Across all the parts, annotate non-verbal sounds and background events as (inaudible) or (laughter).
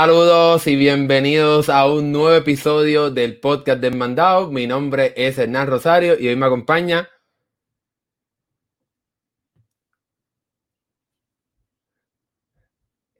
Saludos y bienvenidos a un nuevo episodio del podcast del Mandado. Mi nombre es Hernán Rosario y hoy me acompaña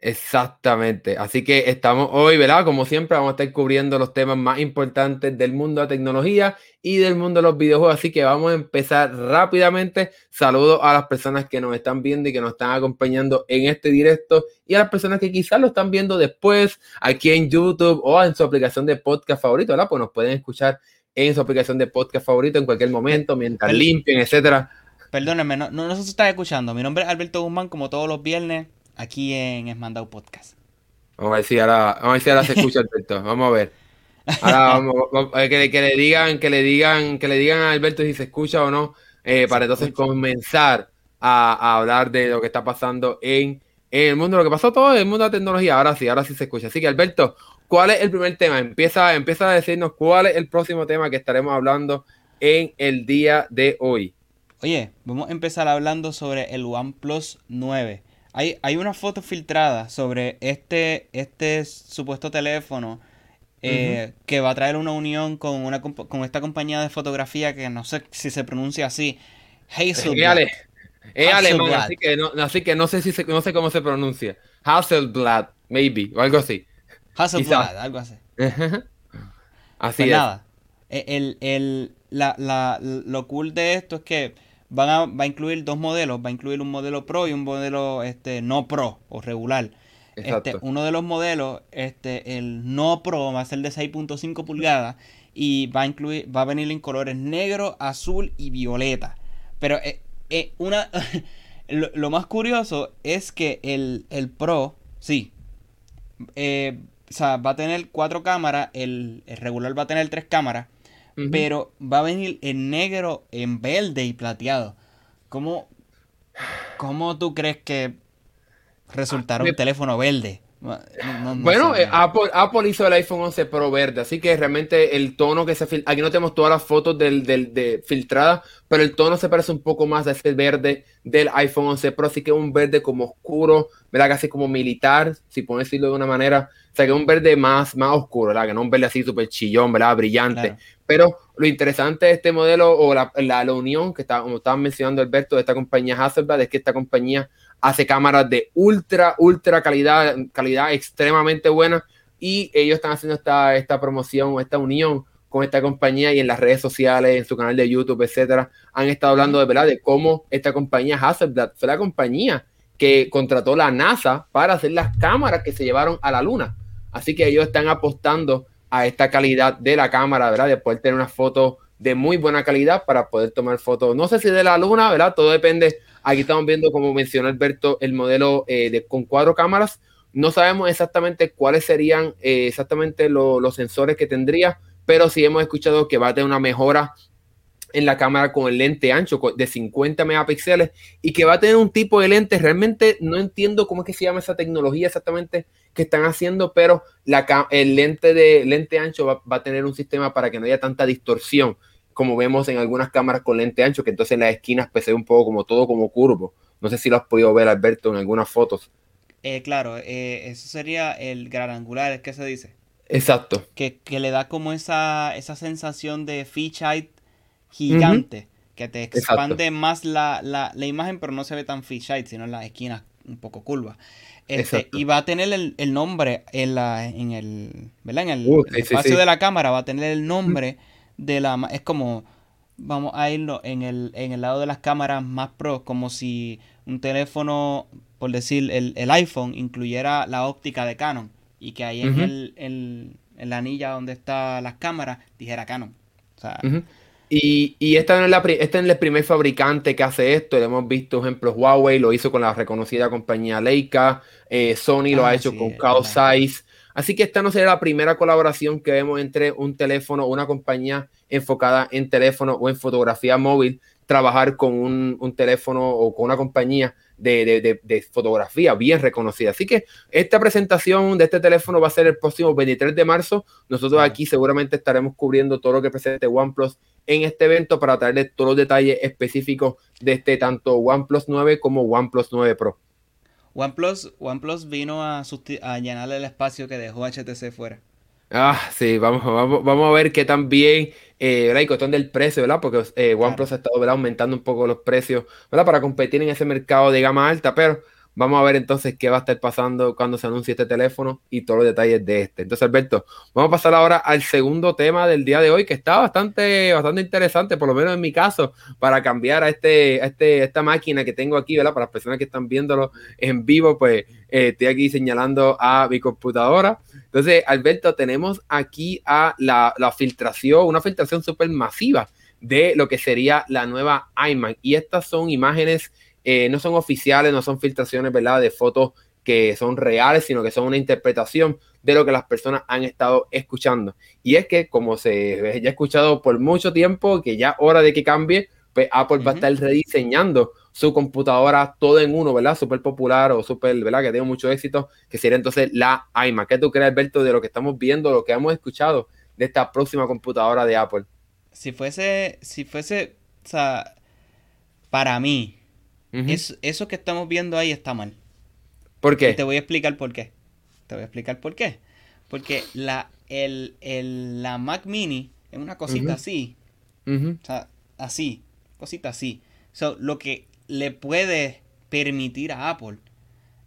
Exactamente. Así que estamos hoy, ¿verdad? Como siempre, vamos a estar cubriendo los temas más importantes del mundo de la tecnología y del mundo de los videojuegos. Así que vamos a empezar rápidamente. Saludos a las personas que nos están viendo y que nos están acompañando en este directo y a las personas que quizás lo están viendo después aquí en YouTube o en su aplicación de podcast favorito, ¿verdad? Pues nos pueden escuchar en su aplicación de podcast favorito en cualquier momento, mientras limpien, etcétera. Perdónenme, no, no, no se está escuchando. Mi nombre es Alberto Guzmán, como todos los viernes aquí en Esmandado Podcast. Vamos a ver si ahora, vamos a ver si ahora se escucha Alberto. Vamos a ver. Ahora vamos, a ver, que, que, le digan, que le digan, que le digan a Alberto si se escucha o no, eh, para entonces comenzar a, a, hablar de lo que está pasando en, en, el mundo, lo que pasó todo en el mundo de la tecnología. Ahora sí, ahora sí se escucha. Así que Alberto, ¿cuál es el primer tema? Empieza, empieza a decirnos cuál es el próximo tema que estaremos hablando en el día de hoy. Oye, vamos a empezar hablando sobre el OnePlus 9. Hay, hay una foto filtrada sobre este, este supuesto teléfono eh, que va a traer una unión con, una, con esta compañía de fotografía que no sé si se pronuncia así. Hasselblad. Es alemán, así que, no, así que no sé si no sé cómo se pronuncia. Hasselblad, maybe, o algo así. Hasselblad, algo así. (laughs) así pues es. nada. E, el, el, la, la, lo cool de esto es que van a, va a incluir dos modelos, va a incluir un modelo Pro y un modelo este, no Pro o regular. Este, uno de los modelos, este, el no Pro, va a ser de 6.5 pulgadas y va a incluir, va a venir en colores negro, azul y violeta. Pero eh, eh, una (laughs) lo, más curioso es que el, el Pro, sí, eh, o sea, va a tener cuatro cámaras, el, el regular va a tener tres cámaras pero va a venir en negro, en verde y plateado. ¿Cómo, cómo tú crees que resultará un teléfono verde? bueno, eh, Apple, Apple, hizo el iPhone 11 Pro verde, así que realmente el tono que se filtra, aquí no tenemos todas las fotos del, del, de filtradas, pero el tono se parece un poco más a ese verde del iPhone 11 Pro, así que es un verde como oscuro, ¿verdad? Casi como militar, si puedo decirlo de una manera, o sea que es un verde más, más oscuro, ¿verdad? Que no un verde así súper chillón, ¿verdad? Brillante. Pero lo interesante de este modelo o la, la, unión que está, como estaban mencionando Alberto, de esta compañía Hasselblad, es que esta compañía hace cámaras de ultra, ultra calidad, calidad extremadamente buena y ellos están haciendo esta, esta promoción, esta unión con esta compañía y en las redes sociales, en su canal de YouTube, etcétera, han estado hablando de verdad de cómo esta compañía Hasselblad fue la compañía que contrató la NASA para hacer las cámaras que se llevaron a la luna. Así que ellos están apostando a esta calidad de la cámara, ¿verdad? De poder tener una foto de muy buena calidad para poder tomar fotos. No sé si de la luna, ¿verdad? Todo depende Aquí estamos viendo, como mencionó Alberto, el modelo eh, de, con cuatro cámaras. No sabemos exactamente cuáles serían eh, exactamente los sensores que tendría, pero sí hemos escuchado que va a tener una mejora en la cámara con el lente ancho de 50 megapíxeles y que va a tener un tipo de lente. Realmente no entiendo cómo es que se llama esa tecnología exactamente que están haciendo, pero la, el lente de lente ancho va, va, a tener un sistema para que no haya tanta distorsión como vemos en algunas cámaras con lente ancho, que entonces en las esquinas pues, se ve un poco como todo como curvo. No sé si lo has podido ver, Alberto, en algunas fotos. Eh, claro, eh, eso sería el gran angular, es que se dice. Exacto. Que, le da como esa, esa sensación de fisheye gigante, que te expande más la, la, la, imagen, pero no se ve tan fisheye, sino en las esquinas un poco curvas. Este, y va a tener el, el, nombre en, la, en el, ¿verdad? En el, uh, espacio de la cámara, va a tener el nombre de la... Es como, vamos a irlo en el, en el lado de las cámaras más pro, como si un teléfono, por decir, el, el iPhone incluyera la óptica de Canon y que ahí en, el, en, la anilla donde están las cámaras dijera Canon. O sea, Y, y esta, no es la, este es el primer fabricante que hace esto. Hemos visto ejemplos. Huawei lo hizo con la reconocida compañía Leica. Eh, Sony lo ha ah, hecho con Carl Zeiss. Así que esta no será la primera colaboración que vemos entre un teléfono, una compañía enfocada en teléfono o en fotografía móvil, trabajar con un, teléfono o con una compañía de, fotografía bien reconocida. Así que esta presentación de este teléfono va a ser el próximo 23 de marzo. Nosotros aquí seguramente estaremos cubriendo todo lo que presente OnePlus en este evento para traerles todos los detalles específicos de este tanto OnePlus 9 como OnePlus 9 Pro. OnePlus, OnePlus vino a, a llenar el espacio que dejó HTC fuera. Ah, sí, vamos, vamos, vamos a ver qué tan bien, eh, ¿verdad? Y cuestión del precio, ¿verdad? Porque eh, OnePlus ha estado ¿verdad? aumentando un poco los precios, ¿verdad? Para competir en ese mercado de gama alta, pero Vamos a ver entonces qué va a estar pasando cuando se anuncie este teléfono y todos los detalles de este. Entonces, Alberto, vamos a pasar ahora al segundo tema del día de hoy, que está bastante, bastante interesante, por lo menos en mi caso, para cambiar a, este, este, esta máquina que tengo aquí, ¿verdad? Para las personas que están viéndolo en vivo, pues eh, estoy aquí señalando a mi computadora. Entonces, Alberto, tenemos aquí a la, la filtración, una filtración súper masiva de lo que sería la nueva iMac. Y estas son imágenes eh, no son oficiales, no son filtraciones, ¿verdad? De fotos que son reales, sino que son una interpretación de lo que las personas han estado escuchando. Y es que, como se ya ha escuchado por mucho tiempo, que ya hora de que cambie, pues Apple va a estar rediseñando su computadora todo en uno, ¿verdad? Súper popular o súper, ¿verdad? Que tiene mucho éxito, que sería entonces la iMac. ¿Qué tú crees, Alberto, de lo que estamos viendo, lo que hemos escuchado de esta próxima computadora de Apple? Si fuese, si fuese, o sea, para mí, eso que estamos viendo ahí está mal. ¿Por qué? te voy a explicar por qué. Te voy a explicar por qué. Porque la, el, la Mac Mini es una cosita así. O sea, así. Cosita así. So, lo que le puede permitir a Apple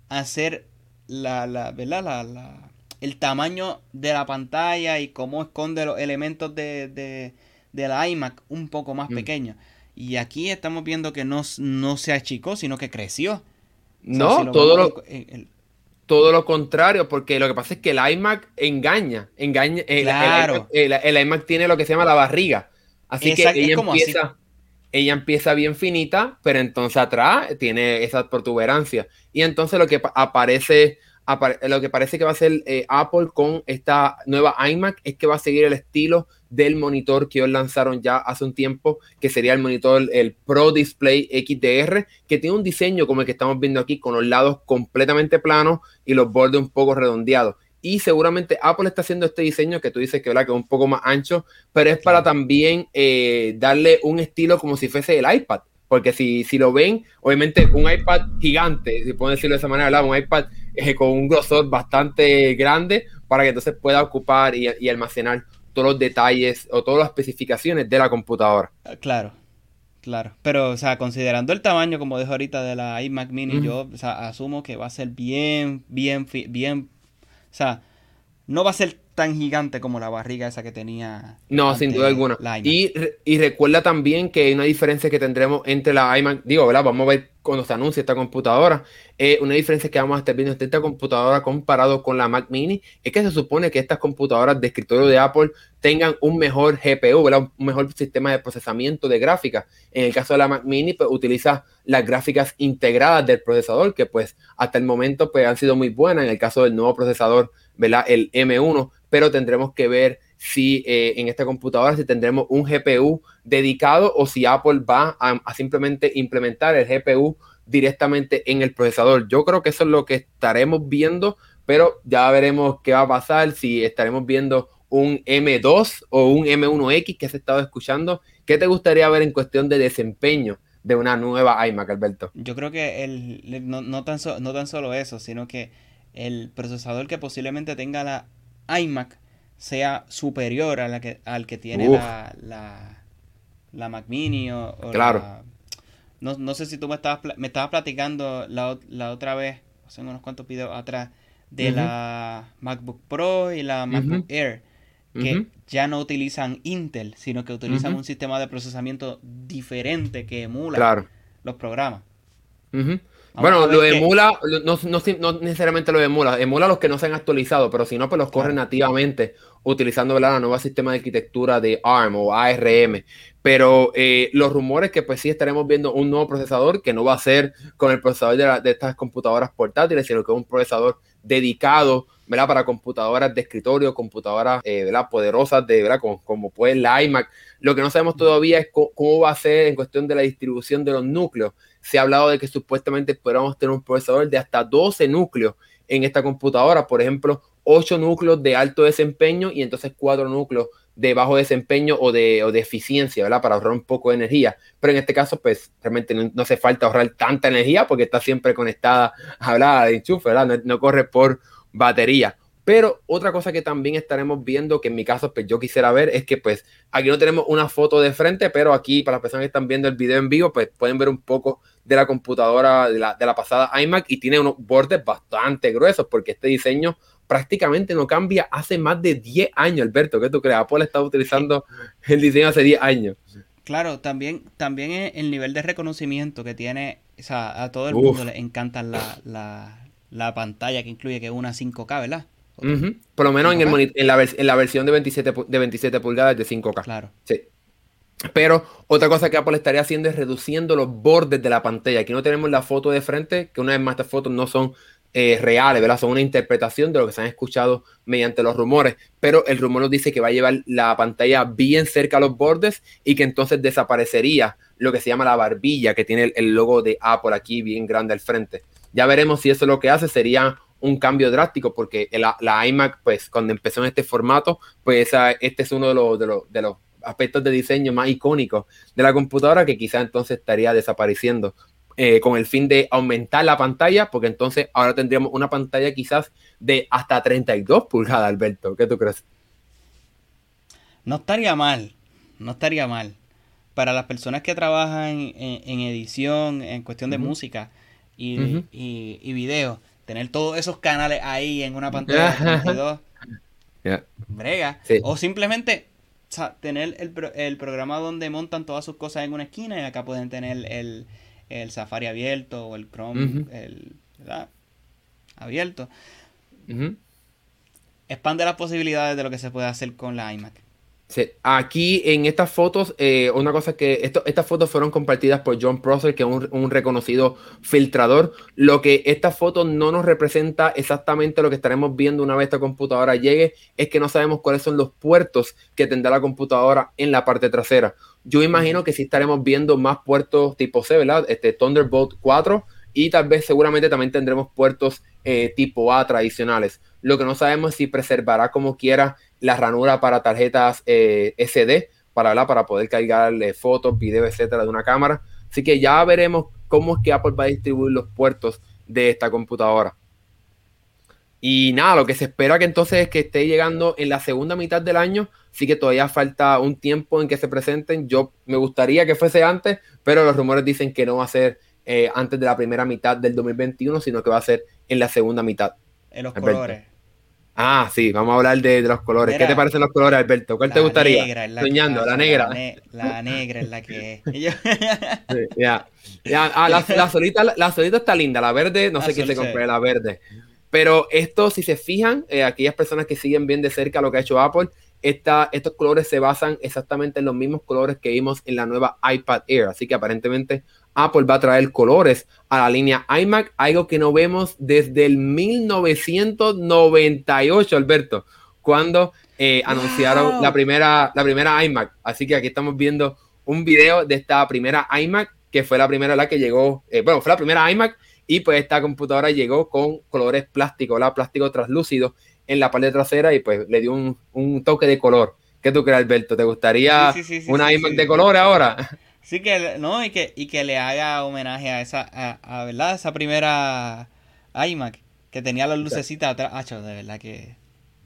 hacer la, la, ¿verdad? La, la, el tamaño de la pantalla y cómo esconde los elementos de, de, de la iMac un poco más pequeño. Y aquí estamos viendo que no, no se achicó, sino que creció. No, todo, lo, todo lo contrario, porque lo que pasa es que el iMac engaña. engaña claro. el, iMac, tiene lo que se llama la barriga. Así que ella empieza, ella empieza bien finita, pero entonces atrás tiene esa protuberancia. Y entonces lo que aparece lo que parece que va a hacer eh, Apple con esta nueva iMac es que va a seguir el estilo del monitor que ellos lanzaron ya hace un tiempo, que sería el monitor, el Pro Display XDR, que tiene un diseño como el que estamos viendo aquí, con los lados completamente planos y los bordes un poco redondeados. Y seguramente Apple está haciendo este diseño que tú dices que, ¿verdad? que es un poco más ancho, pero es para también eh, darle un estilo como si fuese el iPad. Porque si, si lo ven, obviamente un iPad gigante, si puedo decirlo de esa manera, un iPad eh, con un grosor bastante grande para que entonces pueda ocupar y, almacenar todos los detalles o todas las especificaciones de la computadora. Ah, claro, claro. Pero, o sea, considerando el tamaño, como dijo ahorita, de la iMac Mini, yo asumo que va a ser bien, bien, bien. O sea, no va a ser tan gigante como la barriga esa que tenía. No, sin duda alguna. Y, y, recuerda también que hay una diferencia que tendremos entre la iMac, digo, ¿verdad? Vamos a ver cuando se anuncie esta computadora. Eh, una diferencia que vamos a estar viendo entre esta computadora comparado con la Mac Mini es que se supone que estas computadoras de escritorio de Apple tengan un mejor GPU, ¿verdad? un mejor sistema de procesamiento de gráficas. En el caso de la Mac Mini, pues utiliza las gráficas integradas del procesador, que pues hasta el momento pues han sido muy buenas. En el caso del nuevo procesador, ¿verdad? El M1, pero tendremos que ver si eh, en esta computadora si tendremos un GPU dedicado o si Apple va a, simplemente implementar el GPU directamente en el procesador. Yo creo que eso es lo que estaremos viendo, pero ya veremos qué va a pasar, si estaremos viendo un M2 o un M1X que se ha estado escuchando. ¿Qué te gustaría ver en cuestión de desempeño de una nueva iMac, Alberto? Yo creo que el, no, no, tan no tan solo eso, sino que el procesador que posiblemente tenga la iMac sea superior a la que, al que tiene la, la, Mac Mini o, claro. no, sé si tú me estabas, me estabas platicando la, la otra vez, hace unos cuantos videos atrás, de la MacBook Pro y la MacBook Air, que ya no utilizan Intel, sino que utilizan un sistema de procesamiento diferente que emula los programas bueno, lo emula, no, no, necesariamente lo emula, emula los que no se han actualizado, pero si no, pues los corre nativamente utilizando la nueva sistema de arquitectura de ARM o ARM. Pero eh, los rumores que pues sí estaremos viendo un nuevo procesador que no va a ser con el procesador de, de estas computadoras portátiles, sino que es un procesador dedicado ¿verdad? para computadoras de escritorio, computadoras eh, ¿verdad? poderosas de, ¿verdad? Como, como puede la iMac. Lo que no sabemos todavía es cómo va a ser en cuestión de la distribución de los núcleos se ha hablado de que supuestamente podríamos tener un procesador de hasta 12 núcleos en esta computadora, por ejemplo, 8 núcleos de alto desempeño y entonces 4 núcleos de bajo desempeño o de, o de eficiencia, ¿verdad? Para ahorrar un poco de energía. Pero en este caso, pues realmente no, hace falta ahorrar tanta energía porque está siempre conectada a la de enchufe, ¿verdad? no corre por batería. Pero otra cosa que también estaremos viendo, que en mi caso pues yo quisiera ver, es que pues aquí no tenemos una foto de frente, pero aquí para las personas que están viendo el video en vivo, pues pueden ver un poco de la computadora de la, de la pasada iMac y tiene unos bordes bastante gruesos porque este diseño prácticamente no cambia hace más de 10 años, Alberto. ¿Qué tú crees? Apple está utilizando el diseño hace 10 años. Claro, también, también el nivel de reconocimiento que tiene, o sea, a todo el mundo le encanta la, la, la pantalla que incluye que es una 5K, ¿verdad? Por lo menos en, el en, la en, la versión de 27, de 27 pulgadas de 5K. Claro. Sí. Pero otra cosa que Apple estaría haciendo es reduciendo los bordes de la pantalla. Aquí no tenemos la foto de frente, que una vez más estas fotos no son eh, reales, ¿verdad? Son una interpretación de lo que se han escuchado mediante los rumores. Pero el rumor nos dice que va a llevar la pantalla bien cerca a los bordes y que entonces desaparecería lo que se llama la barbilla, que tiene el, el logo de Apple aquí bien grande al frente. Ya veremos si eso es lo que hace. Sería un cambio drástico porque la, iMac, pues cuando empezó en este formato, pues este es uno de los, de, los, aspectos de diseño más icónicos de la computadora que quizá entonces estaría desapareciendo eh, con el fin de aumentar la pantalla, porque entonces ahora tendríamos una pantalla quizás de hasta 32 pulgadas, Alberto. ¿Qué tú crees? No estaría mal, no estaría mal. Para las personas que trabajan en, edición, en cuestión de música y, y video, tener todos esos canales ahí en una pantalla de 32, brega. O simplemente tener el, programa donde montan todas sus cosas en una esquina y acá pueden tener el, Safari abierto o el Chrome el, abierto. Expande las posibilidades de lo que se puede hacer con la iMac. Aquí en estas fotos, eh, una cosa que estas fotos fueron compartidas por John Prosser, que es un, reconocido filtrador. Lo que esta foto no nos representa exactamente lo que estaremos viendo una vez esta computadora llegue, es que no sabemos cuáles son los puertos que tendrá la computadora en la parte trasera. Yo imagino que sí estaremos viendo más puertos tipo C, ¿verdad? Este Thunderbolt 4 y tal vez seguramente también tendremos puertos eh, tipo A tradicionales. Lo que no sabemos es si preservará como quiera la ranura para tarjetas eh, SD para, para poder cargarle fotos, videos, etcétera, de una cámara. Así que ya veremos cómo es que Apple va a distribuir los puertos de esta computadora. Y nada, lo que se espera que entonces es que esté llegando en la segunda mitad del año. Sí que todavía falta un tiempo en que se presenten. Yo me gustaría que fuese antes, pero los rumores dicen que no va a ser eh, antes de la primera mitad del 2021, sino que va a ser en la segunda mitad. En los colores. Ah, sí, vamos a hablar de, los colores. ¿Qué te parecen los colores, Alberto? ¿Cuál te gustaría? Negra la Soñando, la negra. La, negra es la que. (laughs) ya. Ah, la, solita, la, solita está linda, la verde, no sé quién te compré, la verde. Pero esto, si se fijan, eh, aquellas personas que siguen bien de cerca lo que ha hecho Apple, esta, estos colores se basan exactamente en los mismos colores que vimos en la nueva iPad Air. Así que aparentemente Apple va a traer colores a la línea iMac, algo que no vemos desde el 1998, Alberto, cuando eh, anunciaron la primera, la primera iMac. Así que aquí estamos viendo un video de esta primera iMac, que fue la primera la que llegó, eh, bueno, fue la primera iMac y pues esta computadora llegó con colores plásticos, la plástico translúcido en la parte trasera y pues le dio un, toque de color. ¿Qué tú crees, Alberto? ¿Te gustaría una iMac de color ahora? Sí, que, no, y que, y que le haga homenaje a esa, a, ¿verdad? Esa primera iMac que tenía las lucecitas atrás. Ah, de verdad que...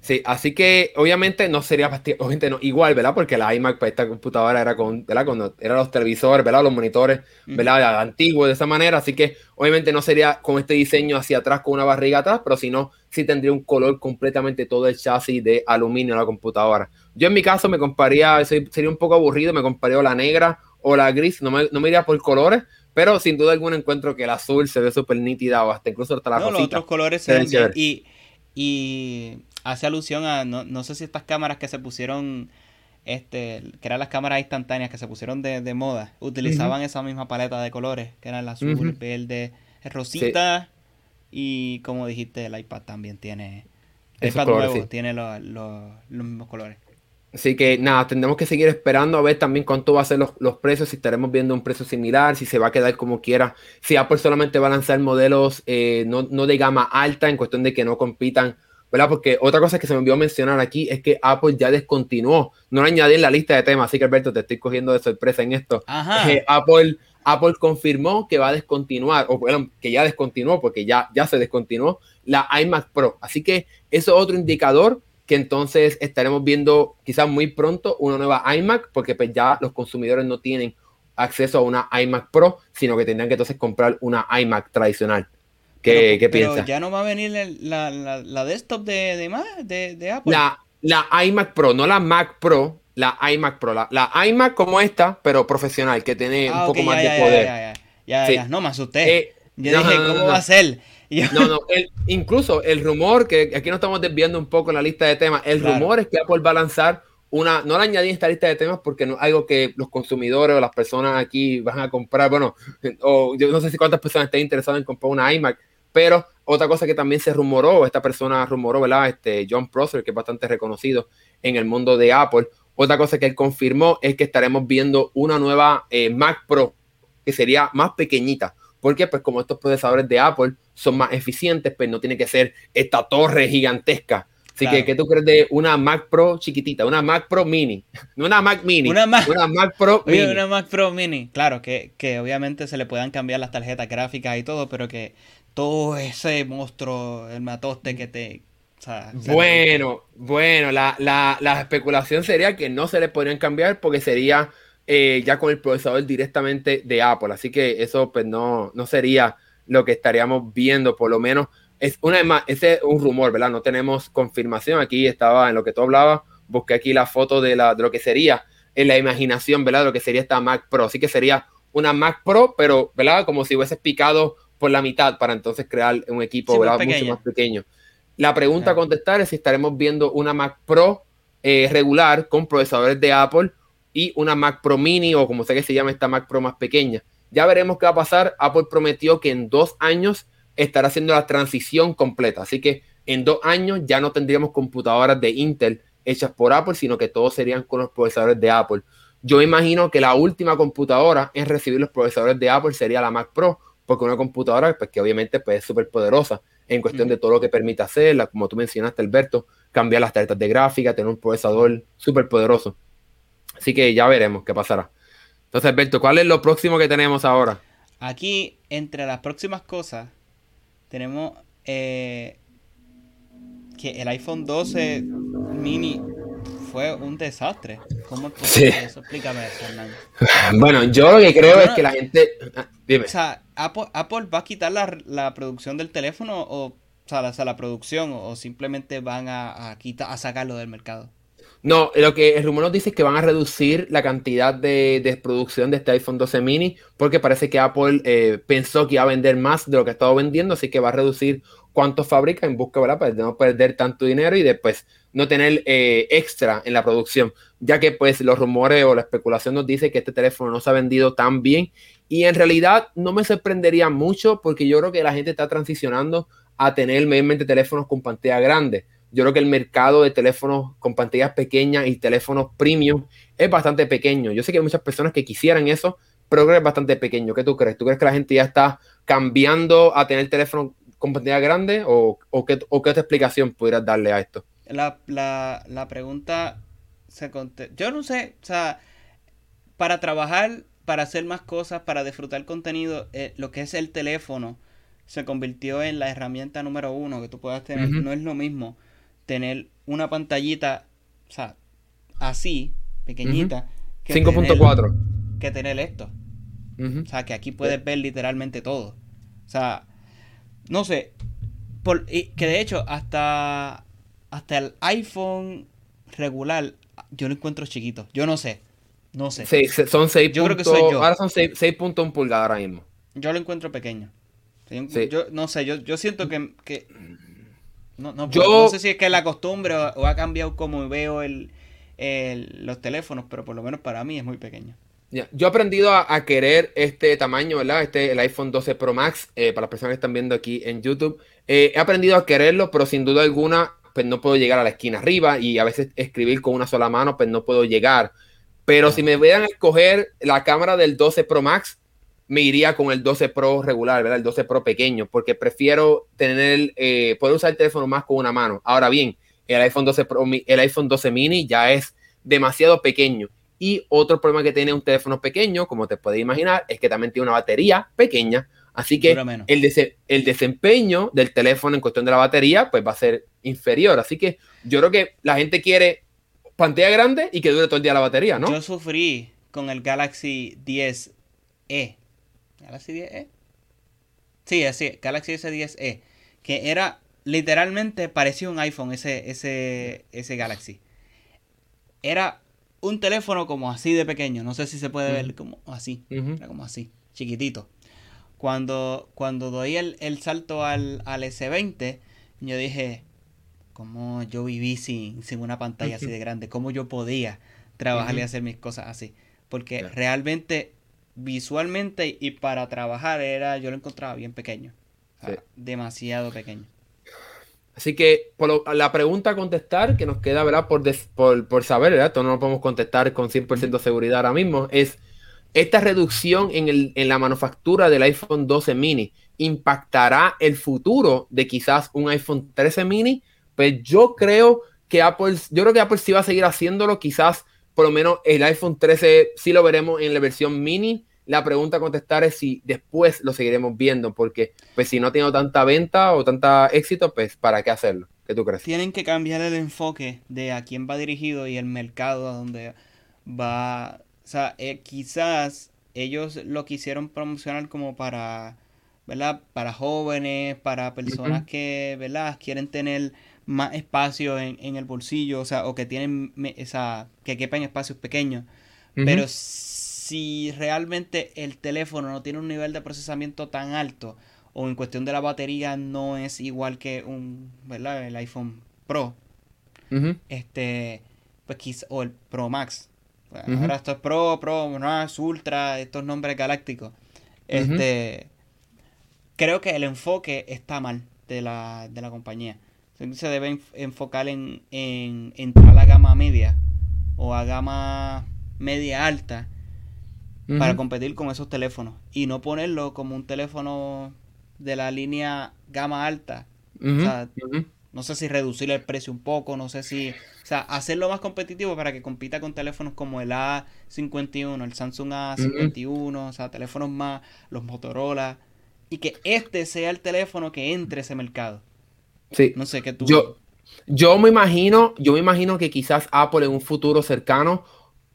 Sí, así que obviamente no sería obviamente no, igual, ¿verdad? Porque la iMac, pues, esta computadora era con, ¿verdad? Cuando eran los televisores, ¿verdad? Los monitores, ¿verdad? Antiguos de esa manera, así que obviamente no sería con este diseño hacia atrás con una barriga atrás, pero si no, sí tendría un color completamente todo el chasis de aluminio a la computadora. Yo en mi caso me compraría, sería un poco aburrido, me compraría la negra o la gris, no me, no me iría por colores, pero sin duda alguna encuentro que el azul se ve súper nítida o hasta incluso hasta la No, los otros colores se ven bien. Y, y hace alusión a, no, no, sé si estas cámaras que se pusieron, este, que eran las cámaras instantáneas que se pusieron de, de moda, utilizaban esa misma paleta de colores, que eran el azul, el verde, el rosita y como dijiste, el iPad también tiene... El iPad nuevo tiene los mismos colores. Así que nada, tendremos que seguir esperando a ver también cuánto va a ser los, precios, si estaremos viendo un precio similar, si se va a quedar como quiera, si Apple solamente va a lanzar modelos eh, no, de gama alta en cuestión de que no compitan ¿verdad? Porque otra cosa que se me olvidó mencionar aquí es que Apple ya descontinuó, no lo añadí en la lista de temas, así que Alberto, te estoy cogiendo de sorpresa en esto. Eh, Apple, Apple confirmó que va a descontinuar, o bueno, que ya descontinuó, porque ya, ya se descontinuó la iMac Pro. Así que eso es otro indicador que entonces estaremos viendo quizás muy pronto una nueva iMac, porque pues ya los consumidores no tienen acceso a una iMac Pro, sino que tendrán que entonces comprar una iMac tradicional. ¿Qué, ¿qué piensas? ya no va a venir la, la, desktop de, de, de, Apple. La, la iMac Pro, no la Mac Pro, la iMac Pro. La, iMac como esta, pero profesional, que tiene un ah, poco más de poder. Ya, ya, ya, no me asusté. Eh, Yo dije, ¿cómo va a ser? No, no, incluso el rumor, que aquí nos estamos desviando un poco en la lista de temas, el rumor es que Apple va a lanzar una, no la añadí en esta lista de temas porque no es algo que los consumidores o las personas aquí van a comprar, bueno, o yo no sé si cuántas personas estén interesadas en comprar una iMac, pero otra cosa que también se rumoró, esta persona rumoró, ¿verdad? Este John Prosser, que es bastante reconocido en el mundo de Apple, otra cosa que él confirmó es que estaremos viendo una nueva eh, Mac Pro, que sería más pequeñita. Porque Pues como estos procesadores de Apple son más eficientes, pues no tiene que ser esta torre gigantesca. Así que, ¿qué tú crees de una Mac Pro chiquitita? Una Mac Pro Mini. No (laughs) una Mac Mini. Una Mac, Pro Mini. Una Mac Pro Mini. Claro, que, que obviamente se le puedan cambiar las tarjetas gráficas y todo, pero que todo ese monstruo, el matoste que te... bueno, bueno, la, la, la, especulación sería que no se le podrían cambiar porque sería eh, ya con el procesador directamente de Apple. Así que eso pues no, no sería lo que estaríamos viendo, por lo menos. Es una vez más, ese es un rumor, ¿verdad? No tenemos confirmación. Aquí estaba en lo que tú hablabas, busqué aquí la foto de, la, de lo que sería en la imaginación, ¿verdad? De lo que sería esta Mac Pro. Así que sería una Mac Pro, pero, ¿verdad? Como si hubiese picado por la mitad para entonces crear un equipo ¿verdad? mucho más pequeño. La pregunta a contestar es si estaremos viendo una Mac Pro eh, regular con procesadores de Apple y una Mac Pro Mini o como sea que se llama esta Mac Pro más pequeña. Ya veremos qué va a pasar. Apple prometió que en dos años estará haciendo la transición completa. Así que en dos años ya no tendríamos computadoras de Intel hechas por Apple, sino que todos serían con los procesadores de Apple. Yo imagino que la última computadora en recibir los procesadores de Apple sería la Mac Pro, porque una computadora pues, que obviamente pues, es súper poderosa en cuestión de todo lo que permite hacerla, como tú mencionaste, Alberto, cambiar las tarjetas de gráfica, tener un procesador súper poderoso. Así que ya veremos qué pasará. Entonces, Alberto, ¿cuál es lo próximo que tenemos ahora? Aquí, entre las próximas cosas, tenemos eh, que el iPhone 12 mini fue un desastre. ¿Cómo es eso? Explícame eso, Hernán. (sighs) Bueno, yo lo que creo es que la gente... Ah, dime. O sea, Apple, va a quitar la, producción del teléfono o, o sea, la, producción o, simplemente van a, a, quitar, a sacarlo del mercado. No, lo que el rumor nos dice es que van a reducir la cantidad de, producción de este iPhone 12 mini porque parece que Apple eh, pensó que iba a vender más de lo que ha estado vendiendo, así que va a reducir cuánto fabrica en busca, ¿verdad? Para no perder tanto dinero y después no tener eh, extra en la producción, ya que pues los rumores o la especulación nos dice que este teléfono no se ha vendido tan bien. Y en realidad no me sorprendería mucho porque yo creo que la gente está transicionando a tener mayormente teléfonos con pantalla grande yo creo que el mercado de teléfonos con pantallas pequeñas y teléfonos premium es bastante pequeño. Yo sé que hay muchas personas que quisieran eso, pero creo que es bastante pequeño. ¿Qué tú crees? ¿Tú crees que la gente ya está cambiando a tener teléfono con pantalla grande o, qué, otra explicación pudieras darle a esto? La, pregunta se Yo no sé, o sea, para trabajar, para hacer más cosas, para disfrutar contenido, eh, lo que es el teléfono se convirtió en la herramienta número uno que tú puedas tener. No es lo mismo tener una pantallita, o sea, así, pequeñita. 5.4. Que tener esto. O sea, que aquí puedes ver literalmente todo. O sea, no sé. Por, que de hecho, hasta, hasta el iPhone regular, yo lo encuentro chiquito. Yo no sé. No sé. son 6 yo creo que soy yo. Ahora son 6.1 pulgadas ahora mismo. Yo lo encuentro pequeño. Yo no sé, yo, yo siento que, que no, no, no sé si es que es la costumbre o, ha cambiado como veo el, los teléfonos, pero por lo menos para mí es muy pequeño. Yo he aprendido a, querer este tamaño, ¿verdad? Este, el iPhone 12 Pro Max, eh, para las personas que están viendo aquí en YouTube. Eh, he aprendido a quererlo, pero sin duda alguna, pues no puedo llegar a la esquina arriba y a veces escribir con una sola mano, pues no puedo llegar. Pero si me vean escoger la cámara del 12 Pro Max, me iría con el 12 Pro regular, ¿verdad? El 12 Pro pequeño, porque prefiero tener, eh, poder usar el teléfono más con una mano. Ahora bien, el iPhone 12 Pro, el iPhone 12 mini ya es demasiado pequeño. Y otro problema que tiene un teléfono pequeño, como te puedes imaginar, es que también tiene una batería pequeña. Así que el, el desempeño del teléfono en cuestión de la batería, pues va a ser inferior. Así que yo creo que la gente quiere pantalla grande y que dure todo el día la batería, ¿no? Yo sufrí con el Galaxy 10e. Galaxy 10e. Sí, así, Galaxy S10e. Que era literalmente parecía un iPhone ese, ese, ese Galaxy. Era un teléfono como así de pequeño. No sé si se puede ver como así. Era como así, chiquitito. Cuando, cuando doy el, salto al, al, S20, yo dije, ¿cómo yo viví sin, sin una pantalla así de (laughs) grande? ¿Cómo yo podía trabajar y hacer mis cosas así? Porque realmente, visualmente y para trabajar, era yo lo encontraba bien pequeño. Demasiado pequeño. Así que por la pregunta a contestar que nos queda ¿verdad? Por, por, saber, ¿verdad? esto no lo podemos contestar con 100% de seguridad ahora mismo, es esta reducción en, el, en, la manufactura del iPhone 12 mini impactará el futuro de quizás un iPhone 13 mini. Pues yo creo que Apple, yo creo que Apple sí va a seguir haciéndolo, quizás por lo menos el iPhone 13 sí lo veremos en la versión mini, la pregunta a contestar es si después lo seguiremos viendo, porque pues si no tiene tanta venta o tanta éxito, pues ¿para qué hacerlo? ¿Qué tú crees? Tienen que cambiar el enfoque de a quién va dirigido y el mercado a donde va. O sea, eh, quizás ellos lo quisieron promocionar como para, ¿verdad? Para jóvenes, para personas que, ¿verdad? Quieren tener más espacio en, el bolsillo, o sea, o que tienen esa, que quepan espacios pequeños. Pero si realmente el teléfono no tiene un nivel de procesamiento tan alto o en cuestión de la batería no es igual que un, ¿verdad? El iPhone Pro. Este, pues quizá, o el Pro Max. Ahora esto es Pro, Pro, Max, Ultra, estos nombres galácticos. Este, creo que el enfoque está mal de la, de la compañía. Se debe enfocar en, en entrar a la gama media o a gama media alta para competir con esos teléfonos y no ponerlo como un teléfono de la línea gama alta. o sea, no sé si reducir el precio un poco, no sé si, o sea, hacerlo más competitivo para que compita con teléfonos como el A51, el Samsung A51, o sea, teléfonos más, los Motorola, y que este sea el teléfono que entre ese mercado. Sí. No sé qué tú. Yo, yo me imagino, yo me imagino que quizás Apple en un futuro cercano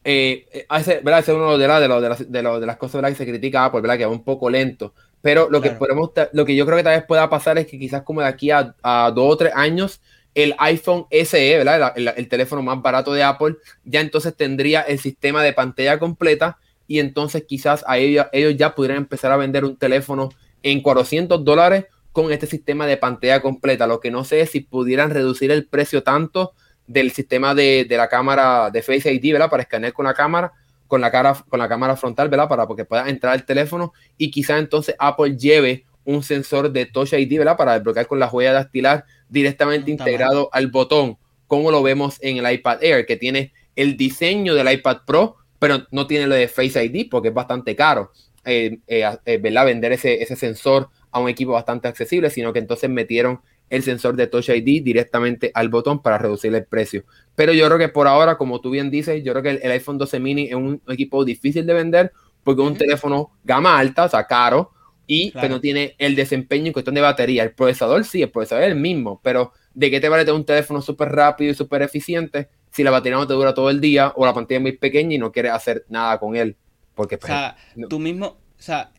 eh, eh ¿verdad? Ese es uno de, la, de, lo, de, las, de, de las cosas que se critica Apple, ¿verdad? que va un poco lento. Pero lo, que podemos, lo que yo creo que tal vez pueda pasar es que quizás como de aquí a, a dos o tres años, el iPhone SE, ¿verdad? El, teléfono más barato de Apple, ya entonces tendría el sistema de pantalla completa y entonces quizás a ellos, ellos ya pudieran empezar a vender un teléfono en 400 dólares con este sistema de pantalla completa. Lo que no sé es si pudieran reducir el precio tanto del sistema de, la cámara de Face ID, ¿verdad? Para escanear con la cámara, con la cara, con la cámara frontal, ¿verdad? Para que pueda entrar el teléfono y quizá entonces Apple lleve un sensor de Touch ID, ¿verdad? Para desbloquear con la huella dactilar directamente integrado al botón, como lo vemos en el iPad Air, que tiene el diseño del iPad Pro, pero no tiene lo de Face ID porque es bastante caro, eh, eh, eh, ¿verdad? Vender ese, ese sensor a un equipo bastante accesible, sino que entonces metieron el sensor de Touch ID directamente al botón para reducir el precio. Pero yo creo que por ahora, como tú bien dices, yo creo que el, iPhone 12 mini es un equipo difícil de vender porque es un teléfono gama alta, o sea, caro, y que no tiene el desempeño en cuestión de batería. El procesador sí, el procesador es el mismo, pero ¿de qué te vale tener un teléfono súper rápido y súper eficiente si la batería no te dura todo el día o la pantalla es muy pequeña y no quieres hacer nada con él? Porque, o pues, sea, tú mismo, o sea,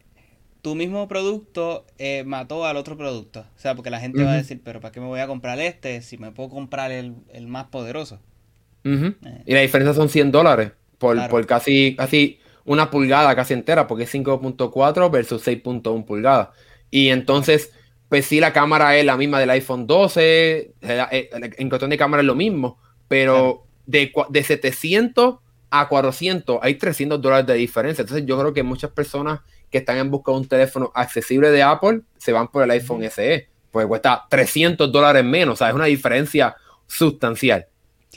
tu mismo producto eh, mató al otro producto. O sea, porque la gente va a decir, pero ¿para qué me voy a comprar este si me puedo comprar el, más poderoso? Eh. Y la diferencia son 100 dólares por, por casi, casi una pulgada casi entera, porque es 5.4 versus 6.1 pulgadas. Y entonces, pues sí, la cámara es la misma del iPhone 12, eh, en cuestión de cámara es lo mismo, pero de, de 700 a 400 hay 300 dólares de diferencia. Entonces yo creo que muchas personas que están en busca de un teléfono accesible de Apple se van por el iPhone SE, pues cuesta 300 dólares menos, o sea, es una diferencia sustancial.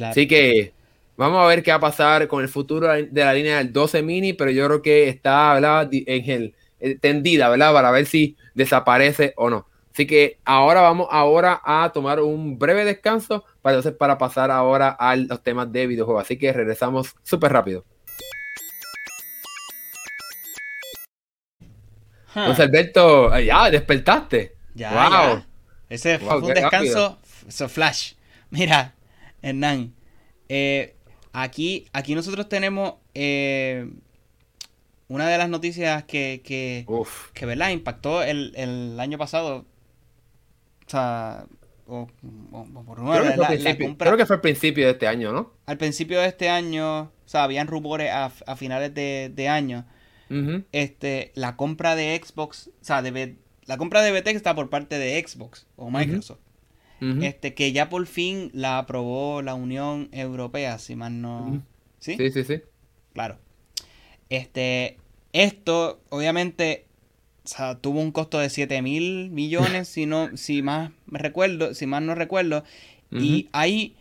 Así que vamos a ver qué va a pasar con el futuro de la línea del 12 mini, pero yo creo que está en el, eh, tendida, ¿verdad? Para ver si desaparece o no. Así que ahora vamos ahora a tomar un breve descanso para, entonces, para pasar ahora a los temas de videojuegos. Así que regresamos súper rápido. Entonces, Alberto, ya despertaste. Ya, wow. Ese fue un descanso so flash. (laughs) Mira, Hernán, eh, aquí, aquí nosotros tenemos eh, una de las noticias que, que, que ¿verdad? impactó el, el, año pasado. O sea, o, por creo, que fue al principio de este año, ¿no? Al principio de este año, o sea, habían rumores a, a finales de, de año. Este, la compra de Xbox, o sea, de, la compra de Bethesda por parte de Xbox o Microsoft. Este, que ya por fin la aprobó la Unión Europea, si más no. ¿Sí? Sí, sí, sí. Claro. Este, esto, obviamente, tuvo un costo de 7 mil millones, (laughs) si no, si más me recuerdo, si más no recuerdo. Y hay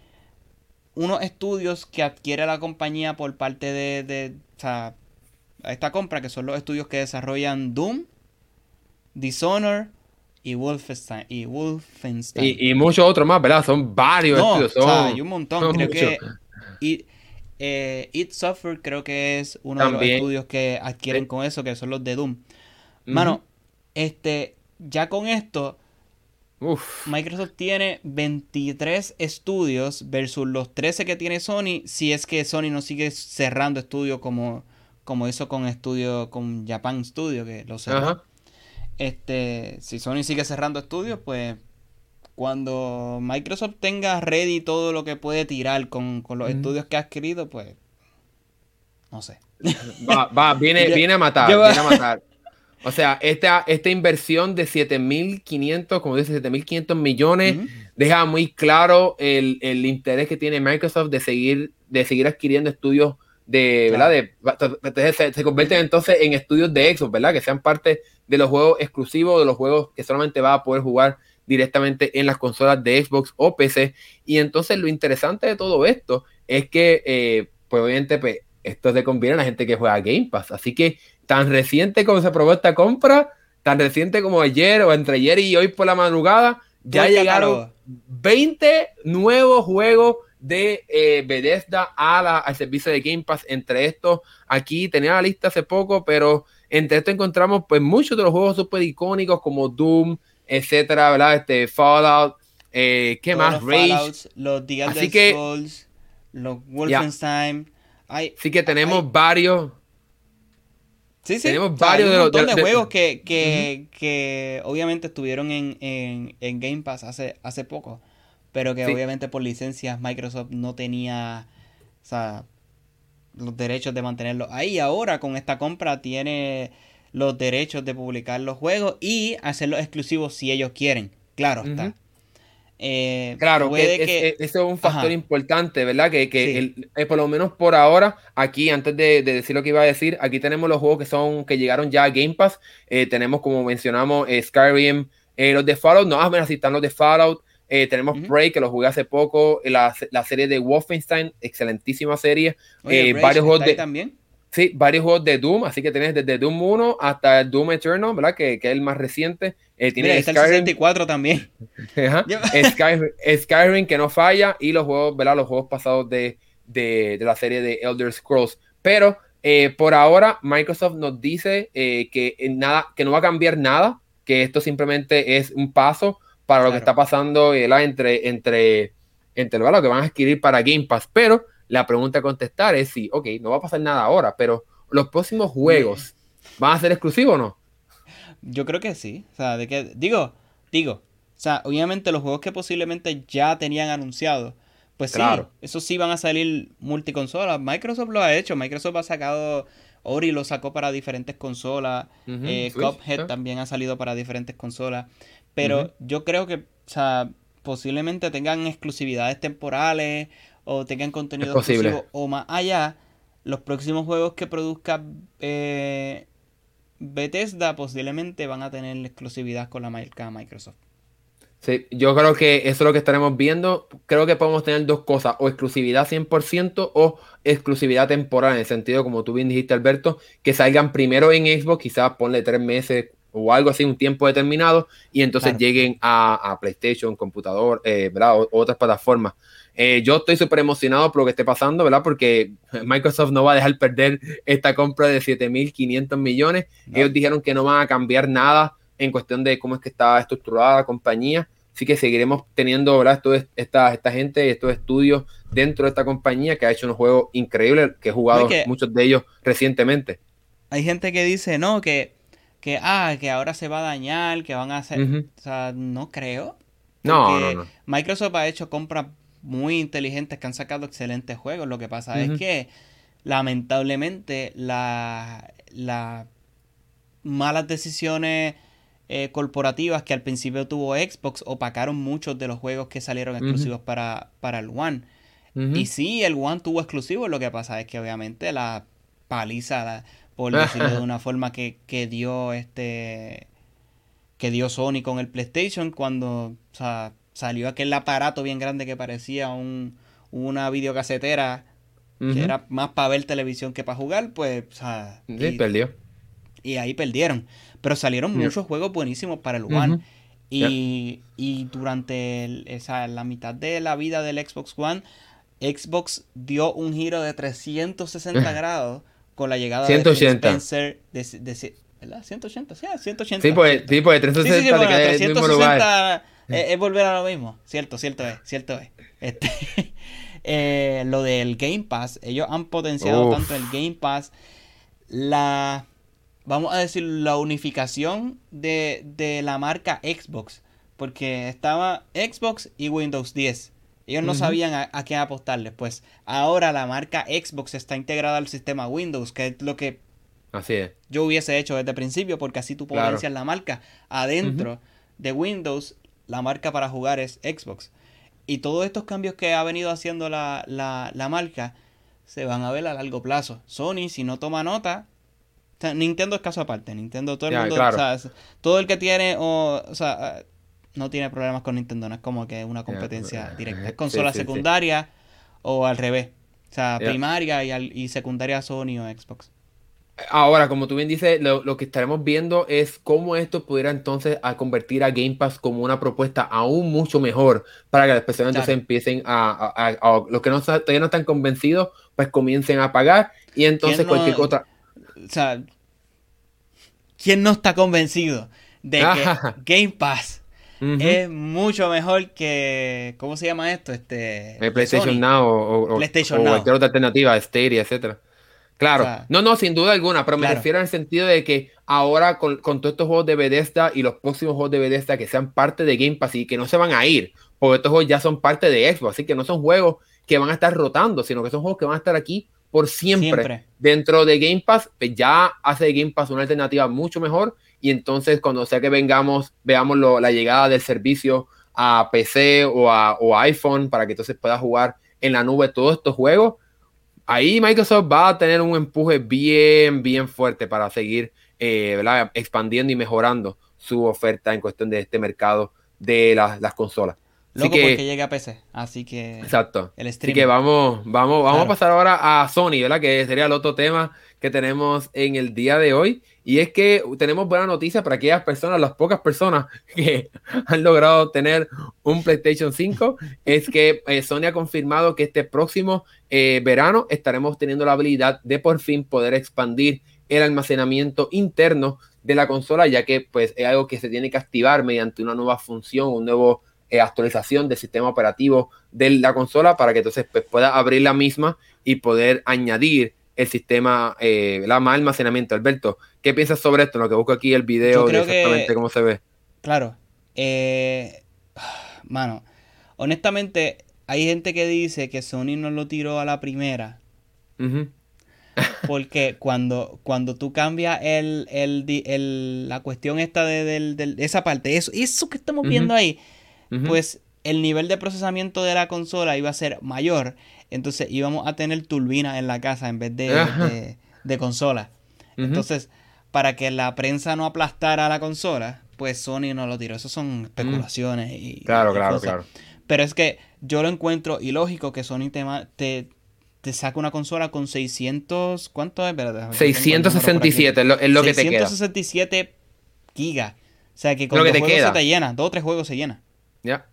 unos estudios que adquiere la compañía por parte de, de o sea, esta compra, que son los estudios que desarrollan Doom, Dishonor y Wolfenstein. Y, Wolfenstein. y, y muchos otros más, ¿verdad? Son varios estudios. Son, o sea, hay un montón. Creo que. Y, eh, It Software creo que es uno de los estudios que adquieren con eso, que son los de Doom. Mano, este, ya con esto, Microsoft tiene 23 estudios versus los 13 que tiene Sony, si es que Sony no sigue cerrando estudios como, como hizo con estudio, con Japan Studio, que lo cerró. Este, si Sony sigue cerrando estudios, pues cuando Microsoft tenga ready todo lo que puede tirar con, los estudios que ha adquirido, pues no sé. (laughs) Va, viene, (laughs) viene a matar, viene a (laughs) matar. O sea, esta, esta inversión de 7.500, como dice, 7.500 millones, deja muy claro el, interés que tiene Microsoft de seguir, de seguir adquiriendo estudios de, ¿verdad? De, se, se, convierten entonces en estudios de Xbox, ¿verdad? Que sean parte de los juegos exclusivos, de los juegos que solamente va a poder jugar directamente en las consolas de Xbox o PC. Y entonces lo interesante de todo esto es que, eh, pues obviamente, pues, esto se conviene a la gente que juega Game Pass. Así que tan reciente como se aprobó esta compra, tan reciente como ayer o entre ayer y hoy por la madrugada, ya llegaron 20 nuevos juegos de eh, Bethesda a la, al servicio de Game Pass. Entre estos, aquí tenía la lista hace poco, pero entre estos encontramos pues muchos de los juegos super icónicos como Doom, etcétera, ¿verdad? Este Fallout, eh, ¿qué más? Los Rage. los The Así que, los Wolfenstein. Así que tenemos varios. Sí, sí. Tenemos varios un montón de, juegos que, que, que, obviamente estuvieron en, en, en, Game Pass hace, hace poco. Pero que obviamente por licencias Microsoft no tenía o sea, los derechos de mantenerlos ahí. Ahora con esta compra tiene los derechos de publicar los juegos y hacerlos exclusivos si ellos quieren. Claro está. Eh, claro, que, eso es un factor importante, ¿verdad? Que, que eh, por lo menos por ahora, aquí, antes de, decir lo que iba a decir, aquí tenemos los juegos que son que llegaron ya a Game Pass. Eh, tenemos, como mencionamos, Skyrim, los de Fallout, no, ah, si están los de Fallout. tenemos Break, que lo jugué hace poco, la, la, serie de Wolfenstein, excelentísima serie. varios juegos de. también? Sí, varios juegos de Doom, así que tienes desde Doom 1 hasta el Doom Eternal, ¿verdad? Que, que es el más reciente. Eh, tiene Skyrim, el 64 también. (laughs) (laughs) Skyrim, que no falla, y los juegos, ¿verdad? Los juegos pasados de, de, de la serie de Elder Scrolls. Pero eh, por ahora, Microsoft nos dice eh, que, nada, que no va a cambiar nada, que esto simplemente es un paso para lo que está pasando entre, entre, entre lo que van a adquirir para Game Pass. Pero la pregunta a contestar es si, ok, no va a pasar nada ahora, pero los próximos juegos van a ser exclusivos o no? Yo creo que sí. O sea, de que, digo, digo, o sea, obviamente los juegos que posiblemente ya tenían anunciado, pues claro. sí, esos sí van a salir multiconsolas. Microsoft lo ha hecho, Microsoft ha sacado, Ori lo sacó para diferentes consolas, eh, Cuphead también ha salido para diferentes consolas, pero yo creo que, o sea, posiblemente tengan exclusividades temporales o tengan contenido exclusivo o más allá, los próximos juegos que produzca eh, Bethesda posiblemente van a tener exclusividad con la marca Microsoft. Sí, yo creo que eso es lo que estaremos viendo. Creo que podemos tener dos cosas, o exclusividad 100% o exclusividad temporal, en el sentido, como tú bien dijiste, Alberto, que salgan primero en Xbox, quizás ponle tres meses o algo así, un tiempo determinado, y entonces lleguen a, PlayStation, computador, eh, ¿verdad? O, otras plataformas. Eh, yo estoy súper emocionado por lo que esté pasando, ¿verdad? Porque Microsoft no va a dejar perder esta compra de 7.500 millones. Ellos dijeron que no van a cambiar nada en cuestión de cómo es que está estructurada la compañía. Así que seguiremos teniendo ¿verdad? esta, esta gente, estos estudios dentro de esta compañía que ha hecho unos juegos increíbles, que he jugado muchos de ellos recientemente. Hay gente que dice, no, que, que, ah, que ahora se va a dañar, que van a hacer... O sea, no creo. No, no, no, Microsoft ha hecho compras muy inteligentes que han sacado excelentes juegos. Lo que pasa es que, lamentablemente, las malas decisiones eh, corporativas que al principio tuvo Xbox opacaron muchos de los juegos que salieron exclusivos para, para el One. Y sí, el One tuvo exclusivos, lo que pasa es que obviamente la paliza, por (laughs) decirlo de una forma que, que dio este que dio Sony con el PlayStation cuando salió aquel aparato bien grande que parecía un, una videocasetera que era más para ver televisión que para jugar, pues... sí, perdió. Y ahí perdieron. Pero salieron muchos juegos buenísimos para el One. y, durante esa, la mitad de la vida del Xbox One, Xbox dio un giro de 360 grados con la llegada de Spencer de, ¿verdad? 180, sí, 180. Sí, pues, sí, pues 360, sí, sí, bueno, 360 es, volver a lo mismo. Cierto, cierto es, cierto es. Este, (laughs) eh, lo del Game Pass, ellos han potenciado tanto el Game Pass, la vamos a decir, la unificación de, la marca Xbox. Porque estaba Xbox y Windows 10. Ellos no sabían a, a, qué apostarles. Pues ahora la marca Xbox está integrada al sistema Windows, que es lo que así es. yo hubiese hecho desde el principio, porque así tú potencias la marca. Adentro de Windows, la marca para jugar es Xbox. Y todos estos cambios que ha venido haciendo la, la, la marca se van a ver a largo plazo. Sony, si no toma nota, Nintendo es caso aparte. Nintendo, todo el mundo, todo el que tiene, o, o sea, eh, no tiene problemas con Nintendo, no es como que una competencia directa. Es consola secundaria o al revés. O sea, primaria y, y secundaria Sony o Xbox. Ahora, como tú bien dices, lo, que estaremos viendo es cómo esto pudiera entonces a convertir a Game Pass como una propuesta aún mucho mejor para que las personas entonces empiecen a, los que no, todavía no están convencidos, pues comiencen a pagar y entonces cualquier otra... O sea, ¿quién no está convencido de que Game Pass es mucho mejor que. ¿Cómo se llama esto? Este. PlayStation Now o, cualquier otra alternativa, Stadia, etcétera. Claro, no, no, sin duda alguna, pero me refiero en el sentido de que ahora con, todos estos juegos de Bethesda y los próximos juegos de Bethesda que sean parte de Game Pass y que no se van a ir, porque estos juegos ya son parte de Xbox, así que no son juegos que van a estar rotando, sino que son juegos que van a estar aquí por siempre, dentro de Game Pass, pues ya hace de Game Pass una alternativa mucho mejor y entonces cuando sea que vengamos, veamos la llegada del servicio a PC o a, iPhone para que entonces pueda jugar en la nube todos estos juegos, ahí Microsoft va a tener un empuje bien, bien fuerte para seguir eh, expandiendo y mejorando su oferta en cuestión de este mercado de las consolas. Loco que, porque llega a PC, así que... Exacto. El Así que vamos, vamos, vamos a pasar ahora a Sony, ¿verdad? Que sería el otro tema que tenemos en el día de hoy. Y es que tenemos buena noticia para aquellas personas, las pocas personas (laughs) que han logrado tener un PlayStation 5, es que eh, Sony ha confirmado que este próximo eh, verano estaremos teniendo la habilidad de por fin poder expandir el almacenamiento interno de la consola, ya que pues es algo que se tiene que activar mediante una nueva función, un nuevo eh, actualización del sistema operativo de la consola para que entonces pues, pueda abrir la misma y poder añadir el sistema, eh, la más almacenamiento. Alberto, ¿qué piensas sobre esto? Lo que busco aquí el video de exactamente cómo se ve. Claro. Eh, (sighs) mano, honestamente, hay gente que dice que Sony no lo tiró a la primera. Porque (laughs) cuando, cuando tú cambias el, el, la cuestión esta de, esa parte, eso, eso que estamos viendo ahí, pues el nivel de procesamiento de la consola iba a ser mayor. Entonces íbamos a tener turbina en la casa en vez de, de, consola. Entonces, para que la prensa no aplastara la consola, pues Sony no lo tiró. Eso son especulaciones y. Claro, claro, claro. Pero es que yo lo encuentro ilógico que Sony te, te, te saca una consola con 600. ¿Cuánto es? 667 es lo, es lo que te queda. 667 gigas. O sea que con dos juegos se te llena. Dos o tres juegos se llena. Ya.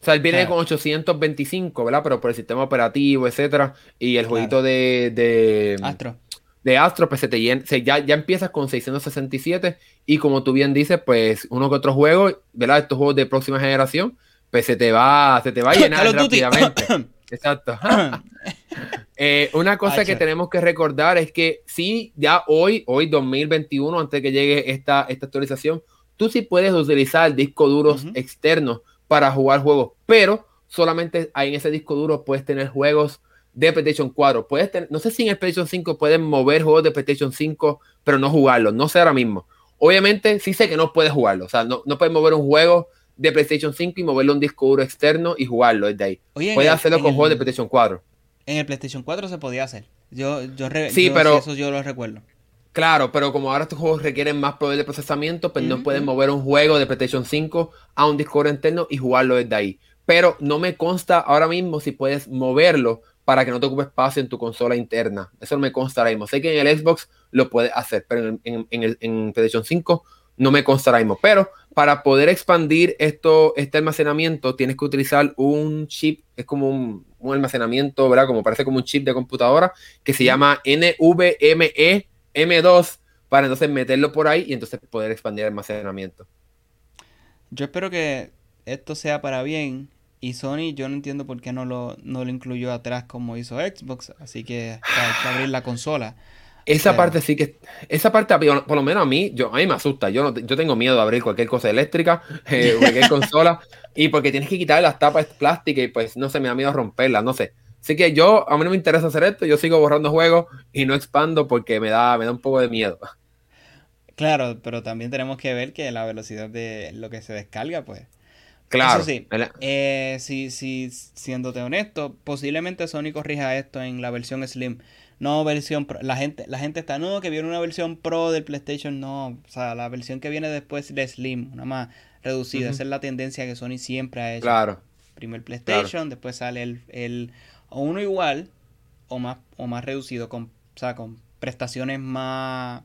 O sea, él viene con 825, ¿verdad? Pero por el sistema operativo, etcétera. Y el jueguito de, de. Astro. De Astro, pues se te llena. ya, ya empiezas con 667. Y como tú bien dices, pues uno que otro juego, ¿verdad? Estos juegos de próxima generación, pues se te va, se te va a llenar rápidamente. (laughs) Exacto. (laughs) Eh, una cosa que tenemos que recordar es que sí, ya hoy, hoy 2021, antes de que llegue esta, esta actualización, tú sí puedes utilizar discos duros externos para jugar juegos, pero solamente ahí en ese disco duro puedes tener juegos de PlayStation 4. Puedes tener, no sé si en el PlayStation 5 pueden mover juegos de PlayStation 5, pero no jugarlos. No sé ahora mismo. Obviamente, sí sé que no puedes jugarlo. O sea, no, no puedes mover un juego de PlayStation 5 y moverlo a un disco duro externo y jugarlo desde ahí. puedes hacerlo con juegos de PlayStation 4. En el PlayStation 4 se podía hacer. Yo, yo, sí, pero, eso yo lo recuerdo. Claro, pero como ahora estos juegos requieren más poder de procesamiento, pues no pueden mover un juego de PlayStation 5 a un disco interno y jugarlo desde ahí. Pero no me consta ahora mismo si puedes moverlo para que no te ocupe espacio en tu consola interna. Eso no me consta ahora mismo. Sé que en el Xbox lo puedes hacer, pero en, en, PlayStation 5 no me consta ahora mismo. Pero para poder expandir esto, este almacenamiento, tienes que utilizar un chip, es como un, un almacenamiento, ¿verdad? Como parece como un chip de computadora que se llama NVMe M2 para entonces meterlo por ahí y entonces poder expandir el almacenamiento. Yo espero que esto sea para bien y Sony yo no entiendo por qué no lo, no lo incluyó atrás como hizo Xbox, así que hay que abrir la consola. Esa parte sí que, esa parte por lo menos a mí, yo, a mí me asusta, yo, yo tengo miedo de abrir cualquier cosa eléctrica, eh, (laughs) cualquier consola, y porque tienes que quitar las tapas plásticas y pues no sé, me da miedo romperlas, no sé. Así que yo, a mí no me interesa hacer esto, yo sigo borrando juegos y no expando porque me da, me da un poco de miedo. Claro, pero también tenemos que ver que la velocidad de lo que se descarga, pues. Claro. Eso sí, eh, sí, sí, siéndote honesto, posiblemente Sony corrija esto en la versión Slim. No versión Pro. La gente, la gente está, no, que viene una versión Pro del PlayStation, no. O sea, la versión que viene después de Slim, una más reducida. Esa es la tendencia que Sony siempre ha hecho. Claro. Primer PlayStation, después sale el, el o uno igual o más, o más reducido, con, o sea, con prestaciones más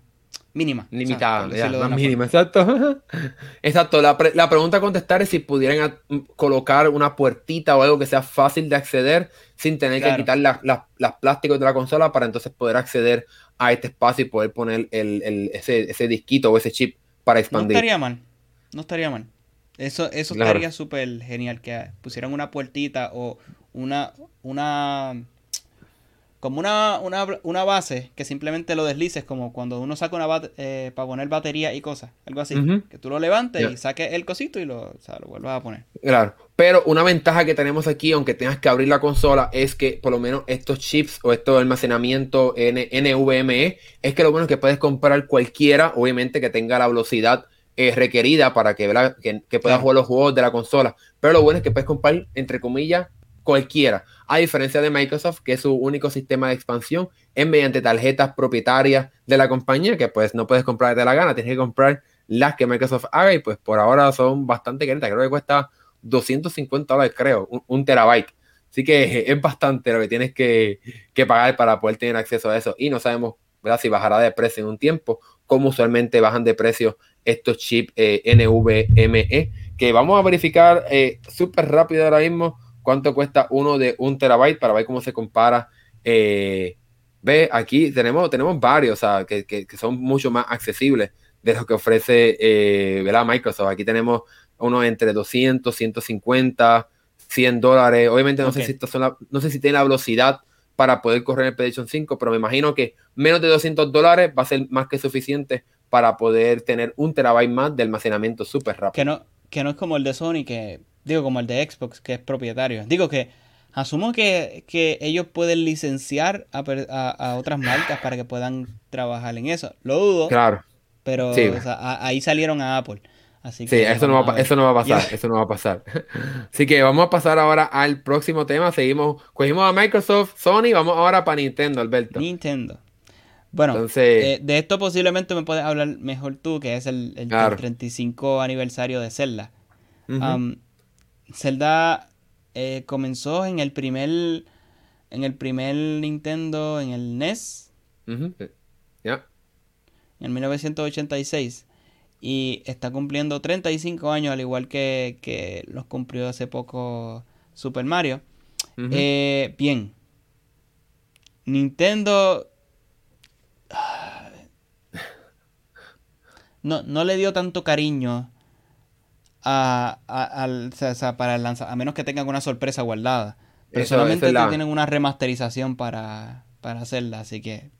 mínimas. Limitadas, más mínimas, exacto. (laughs) exacto, la, la, pregunta a contestar es si pudieran colocar una puertita o algo que sea fácil de acceder sin tener que quitar las plásticos de la consola para entonces poder acceder a este espacio y poder poner el, ese, ese disquito o ese chip para expandir. No estaría mal, no estaría mal. Eso, eso estaría súper genial, que pusieran una puertita o una, una, como una, una, una, base que simplemente lo deslices, como cuando uno saca una eh, para poner batería y cosas, algo así. Que tú lo levantes y saques el cosito y lo, lo vuelvas a poner. Claro, pero una ventaja que tenemos aquí, aunque tengas que abrir la consola, es que por lo menos estos chips o estos almacenamiento NVMe, es que lo bueno es que puedes comprar cualquiera, obviamente que tenga la velocidad eh, requerida para que, que, puedas jugar los juegos de la consola. Pero lo bueno es que puedes comprar, entre comillas, cualquiera. A diferencia de Microsoft, que su único sistema de expansión es mediante tarjetas propietarias de la compañía, que pues no puedes comprar de la gana, tienes que comprar las que Microsoft haga y pues por ahora son bastante caras. Creo que cuesta 250 dólares, creo, un, terabyte. Así que (laughs) es bastante lo que tienes que, pagar para poder tener acceso a eso. Y no sabemos ¿verdad? si bajará de precio en un tiempo, como usualmente bajan de precio estos chips eh, NVMe, que vamos a verificar eh, súper rápido ahora mismo cuánto cuesta uno de un terabyte para ver cómo se compara. Eh, ve, aquí tenemos, tenemos varios, o sea, que, son mucho más accesibles de lo que ofrece eh, Microsoft. Aquí tenemos uno entre 200, 150, 100 dólares. Obviamente no sé si son no sé si tiene la velocidad para poder correr el PlayStation 5, pero me imagino que menos de 200 dólares va a ser más que suficiente para poder tener un terabyte más de almacenamiento súper rápido. Que no, que no es como el de Sony, que digo como el de Xbox, que es propietario. Digo que asumo que, ellos pueden licenciar a, otras marcas para que puedan trabajar en eso. Lo dudo. Claro. Pero ahí salieron a Apple. Así que sí, eso no, va, eso no va a pasar, (laughs) eso no va a pasar. (laughs) Así que vamos a pasar ahora al próximo tema. Seguimos, cogimos a Microsoft, Sony, vamos ahora para Nintendo, Alberto. Nintendo. Bueno, eh, de esto posiblemente me puedes hablar mejor tú, que es el, 35 aniversario de Zelda. Zelda eh, comenzó en el primer en el primer Nintendo, en el NES. Ya. En 1986. Y está cumpliendo 35 años, al igual que, que los cumplió hace poco Super Mario. Eh, bien. Nintendo. (laughs) No, no le dio tanto cariño a, al, para el a menos que tengan una sorpresa guardada. Pero solamente tienen una remasterización para, para hacerla, así que.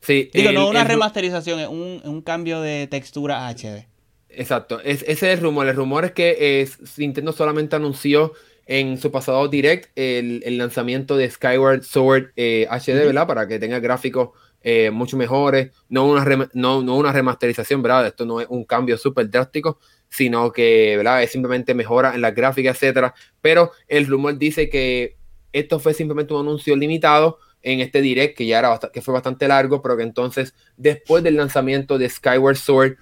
Sí, Digo, no una remasterización, es un, cambio de textura HD. Exacto, es, ese es el rumor. El rumor es que es, Nintendo solamente anunció en su pasado direct el, lanzamiento de Skyward Sword eh, HD, ¿verdad? Para que tenga gráficos eh, mucho mejores, no una, no, no, una remasterización, ¿verdad? Esto no es un cambio súper drástico, sino que ¿verdad? es simplemente mejora en la gráfica, etcétera. Pero el rumor dice que esto fue simplemente un anuncio limitado en este direct que ya era que fue bastante largo, pero que entonces después del lanzamiento de Skyward Sword,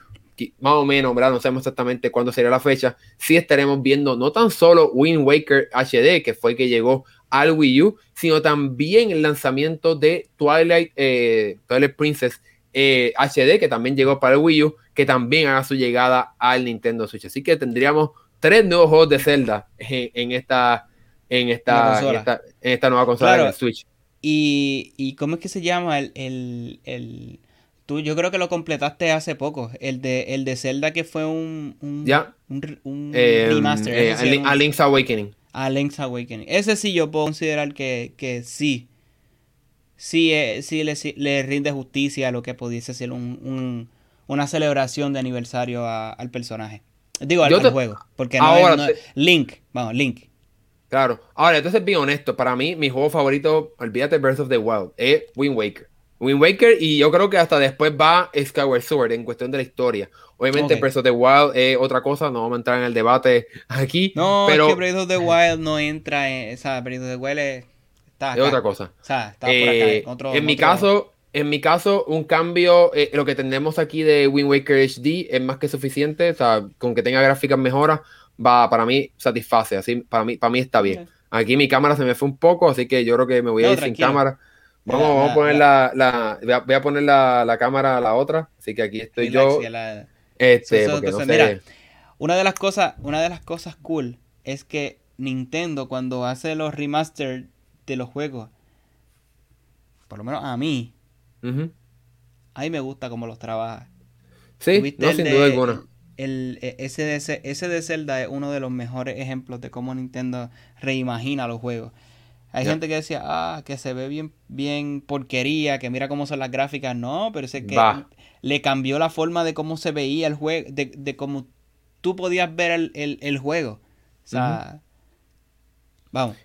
más o menos, ¿verdad? No sabemos exactamente cuándo sería la fecha, sí estaremos viendo no tan solo Wind Waker HD, que fue el que llegó al Wii U, sino también el lanzamiento de Twilight, eh, Twilight Princess HD, eh, que también llegó para el Wii U, que también haga su llegada al Nintendo Switch. Así que tendríamos tres nuevos juegos de Zelda en, esta, en, esta, en, esta, nueva consola de Switch. Y, cómo es que se llama el, el, Tú, yo creo que lo completaste hace poco. El de, el de Zelda que fue un. un ya. Un, eh, remaster. Eh, a, Link's Awakening. A Link's Awakening. Ese sí yo puedo considerar que, que sí sí, eh, le, rinde justicia a lo que pudiese ser un, una celebración de aniversario al personaje. Digo, al, juego. Porque no, ahora Link, vamos, Link. Claro. Ahora, entonces, bien honesto, para mí, mi juego favorito, olvídate Breath of the Wild, es Wind Waker. Wind Waker, y yo creo que hasta después va Skyward Sword en cuestión de la historia. Obviamente, Breath of the Wild es otra cosa, no vamos a entrar en el debate aquí. No, pero... es que Breath of the Wild no entra en. esa Breath of the Wild es es otra cosa. Eh, en, mi caso, en mi caso, un cambio, eh, lo que tenemos aquí de Wind Waker HD es más que suficiente. O sea, con que tenga gráficas mejoras, va para mí satisface. Así, para mí, para mí está bien. Aquí mi cámara se me fue un poco, así que yo creo que me voy a ir sin cámara. Vamos, a poner la, voy, a, poner la, cámara a la otra. Así que aquí estoy yo. Este, mira, una de las cosas, una de las cosas cool es que Nintendo cuando hace los remastered de los juegos, por lo menos a mí, a mí me gusta cómo los trabaja. Sí, no, sin duda alguna. El, e, ese, de, ese de Zelda es uno de los mejores ejemplos de cómo Nintendo reimagina los juegos. Hay gente que decía, ah, que se ve bien, bien porquería, que mira cómo son las gráficas. No, pero es que le cambió la forma de cómo se veía el juego, de, de cómo tú podías ver el, juego. O sea, vamos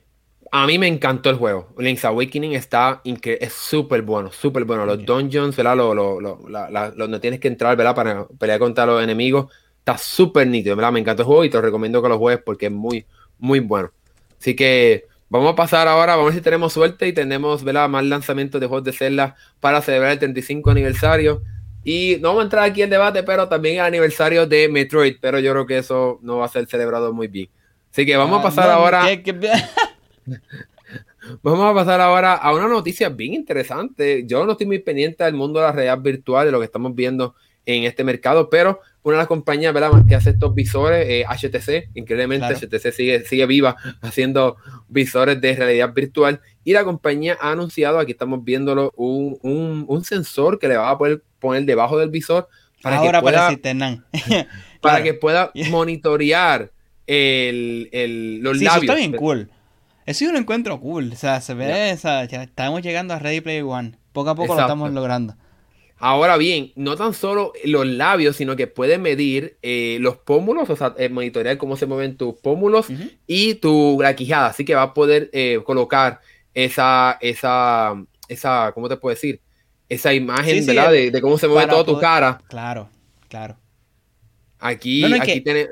a mí me encantó el juego. Link's Awakening está es súper bueno, súper bueno. Los dungeons, ¿verdad? Lo, lo, lo, donde tienes que entrar, ¿verdad? Para pelear contra los enemigos. Está súper nítido, ¿verdad? Me encanta el juego y te recomiendo que lo juegues porque es muy, muy bueno. Así que vamos a pasar ahora, vamos a ver si tenemos suerte y tenemos, ¿verdad? Más lanzamientos de juegos de Zelda para celebrar el 35 aniversario. Y no vamos a entrar aquí en debate, pero también el aniversario de Metroid, pero yo creo que eso no va a ser celebrado muy bien. Así que vamos a ah, pasar ahora. (laughs) (laughs) Vamos a pasar ahora a una noticia bien interesante. Yo no estoy muy pendiente del mundo de la realidad virtual, de lo que estamos viendo en este mercado, pero una de las compañías ¿verdad? que hace estos visores, HTC, increíblemente HTC sigue, sigue viva haciendo visores de realidad virtual y la compañía ha anunciado, aquí estamos viéndolo, un, sensor que le va a poder poner debajo del visor para que pueda, (laughs) para que pueda (laughs) monitorear el, los labios. está bien cool. Eso es un encuentro cool. O sea, se ve, o sea, ya estamos llegando a Ready Player One. Poco a poco lo estamos logrando. Ahora bien, no tan solo los labios, sino que puede medir eh, los pómulos, o sea, eh, monitorear cómo se mueven tus pómulos y tu la quijada. Así que va a poder eh, colocar esa, esa, esa, ¿cómo te puedo decir? Esa imagen, ¿verdad? De, cómo se mueve toda tu cara. Claro, claro. Aquí, aquí tiene...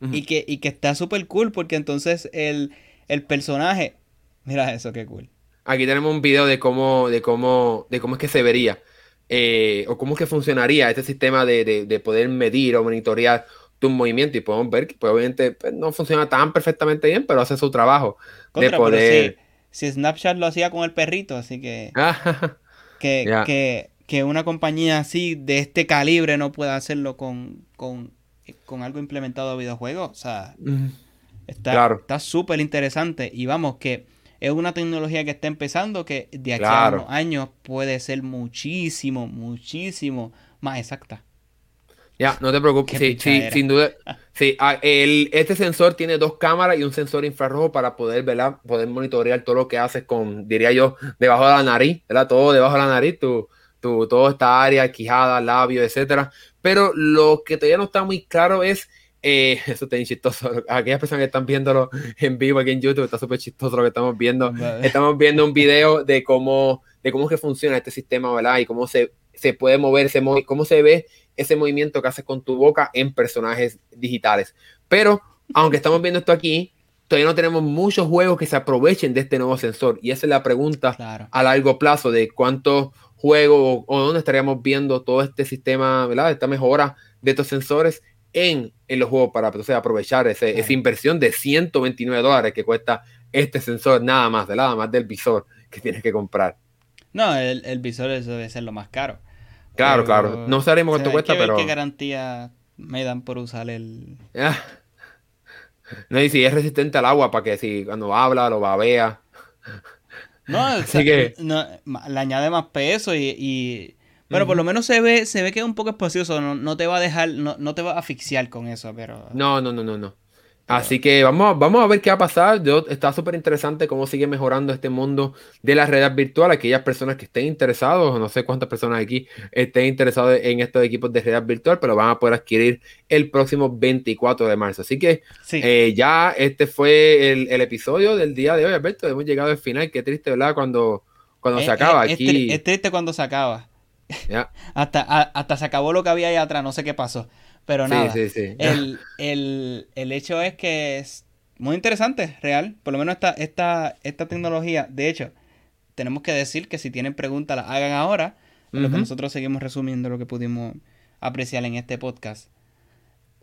y, que, y que está súper cool porque entonces el el personaje. Mira eso, qué cool. Aquí tenemos un video de cómo, de cómo, de cómo es que se vería. eh, o cómo es que funcionaría este sistema de, poder medir o monitorear tu movimiento y podemos ver que pues, obviamente pues, no funciona tan perfectamente bien, pero hace su trabajo de poder... Si, Snapchat lo hacía con el perrito, así que... (laughs) que, que, una compañía así de este calibre no pueda hacerlo con, con, algo implementado a videojuegos, o sea... Está súper interesante y vamos que es una tecnología que está empezando que de aquí a unos años puede ser muchísimo, muchísimo más exacta. Ya, no te preocupes. Sí, sí, sin duda. Sí, ah, el, este sensor tiene dos cámaras y un sensor infrarrojo para poder, ¿verdad? Poder monitorear todo lo que haces con, diría yo, debajo de la nariz, ¿verdad? Todo debajo de la nariz, tu, tu, toda esta área, quijada, labio, etcétera. Pero lo que todavía no está muy claro es eh, (laughs) eso está bien chistoso. Aquellas personas que están viéndolo en vivo aquí en YouTube, está súper chistoso lo que estamos viendo. Estamos viendo un video de cómo, de cómo que funciona este sistema, ¿verdad? Y cómo se, se puede mover, ese cómo se ve ese movimiento que haces con tu boca en personajes digitales. Pero, aunque estamos viendo esto aquí, todavía no tenemos muchos juegos que se aprovechen de este nuevo sensor. Y esa es la pregunta a largo plazo de cuántos juegos o, dónde estaríamos viendo todo este sistema, ¿verdad? Esta mejora de estos sensores en, los juegos para aprovechar ese, esa inversión de 129 dólares que cuesta este sensor, nada más, de nada más del visor que tienes que comprar. No, el, el visor debe ser lo más caro. Claro, claro. No sabemos cuánto cuesta, pero. ¿Qué garantía me dan por usar el.? (laughs) No, y si es resistente al agua, para que si cuando habla lo babea. No, (laughs) Así que... le añade más peso y bueno, por lo menos se ve, se ve que es un poco espacioso, no, te va a dejar, no, te va a asfixiar con eso, pero... No, no, no, no, no. Así que vamos, vamos a ver qué va a pasar. Yo, está súper interesante cómo sigue mejorando este mundo de la realidad virtual. Aquellas personas que estén interesados, no sé cuántas personas aquí estén interesados en estos equipos de realidad virtual, pero van a poder adquirir el próximo 24 de marzo. Así que eh, ya este fue el, episodio del día de hoy, Alberto. Hemos llegado al final. Qué triste, ¿verdad? Cuando, cuando se acaba. aquí... es triste cuando se acaba. (laughs) hasta, hasta se acabó lo que había ahí atrás, no sé qué pasó. Pero nada, El, el, hecho es que es muy interesante, real. Por lo menos esta, esta, esta tecnología, de hecho, tenemos que decir que si tienen preguntas las hagan ahora. Lo que nosotros seguimos resumiendo lo que pudimos apreciar en este podcast.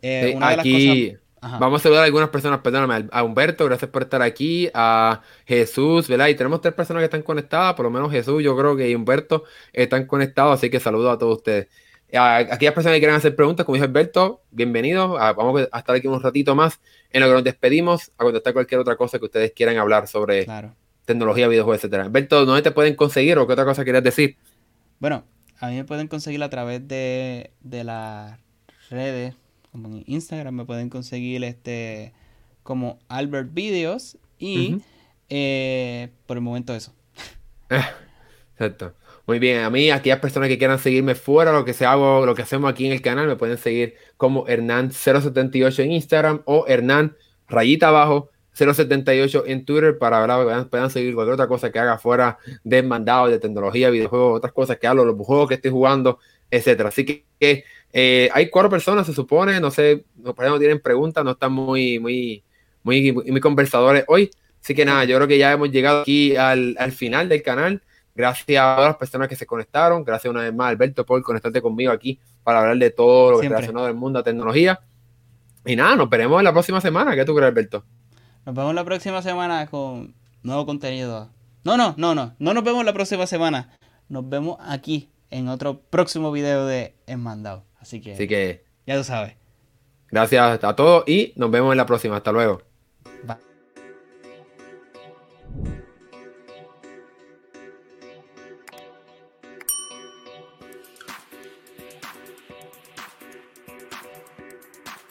Eh, una de las cosas Vamos a saludar a algunas personas, perdóname, a Humberto, gracias por estar aquí, a Jesús, ¿verdad? Y tenemos tres personas que están conectadas, por lo menos Jesús, yo creo que y Humberto están conectados, así que saludo a todos ustedes. A aquellas personas que quieran hacer preguntas, como dijo Alberto, bienvenidos. vamos a estar aquí un ratito más en lo que nos despedimos, a contestar cualquier otra cosa que ustedes quieran hablar sobre tecnología, videojuegos, etcétera. Alberto, ¿dónde te pueden conseguir o qué otra cosa quieres decir? Bueno, a mí me pueden conseguir a través de, de las redes como en Instagram me pueden conseguir este como Albert Videos y eh, por el momento eso. (laughs) Exacto. Muy bien, a mí, aquellas personas que quieran seguirme fuera, lo que se hago, lo que hacemos aquí en el canal, me pueden seguir como Hernán078 en Instagram o Hernán rayita abajo 078 en Twitter para que puedan seguir cualquier otra cosa que haga fuera de mandado de tecnología, videojuegos, otras cosas que hago, los juegos que estoy jugando, etcétera. Así que eh, hay cuatro personas, se supone, no sé, no, no tienen preguntas, no están muy, muy, muy, muy conversadores hoy. Así que nada, yo creo que ya hemos llegado aquí al, final del canal. Gracias a todas las personas que se conectaron. Gracias una vez más, Alberto, por conectarte conmigo aquí para hablar de todo lo que relacionado al mundo de tecnología. Y nada, nos veremos en la próxima semana. ¿Qué tú crees, Alberto? Nos vemos la próxima semana con nuevo contenido. No, no, no, no. No nos vemos la próxima semana. Nos vemos aquí en otro próximo video de Enmandado. Así que, Así que ya lo sabes. Gracias a todos y nos vemos en la próxima. Hasta luego. Bye.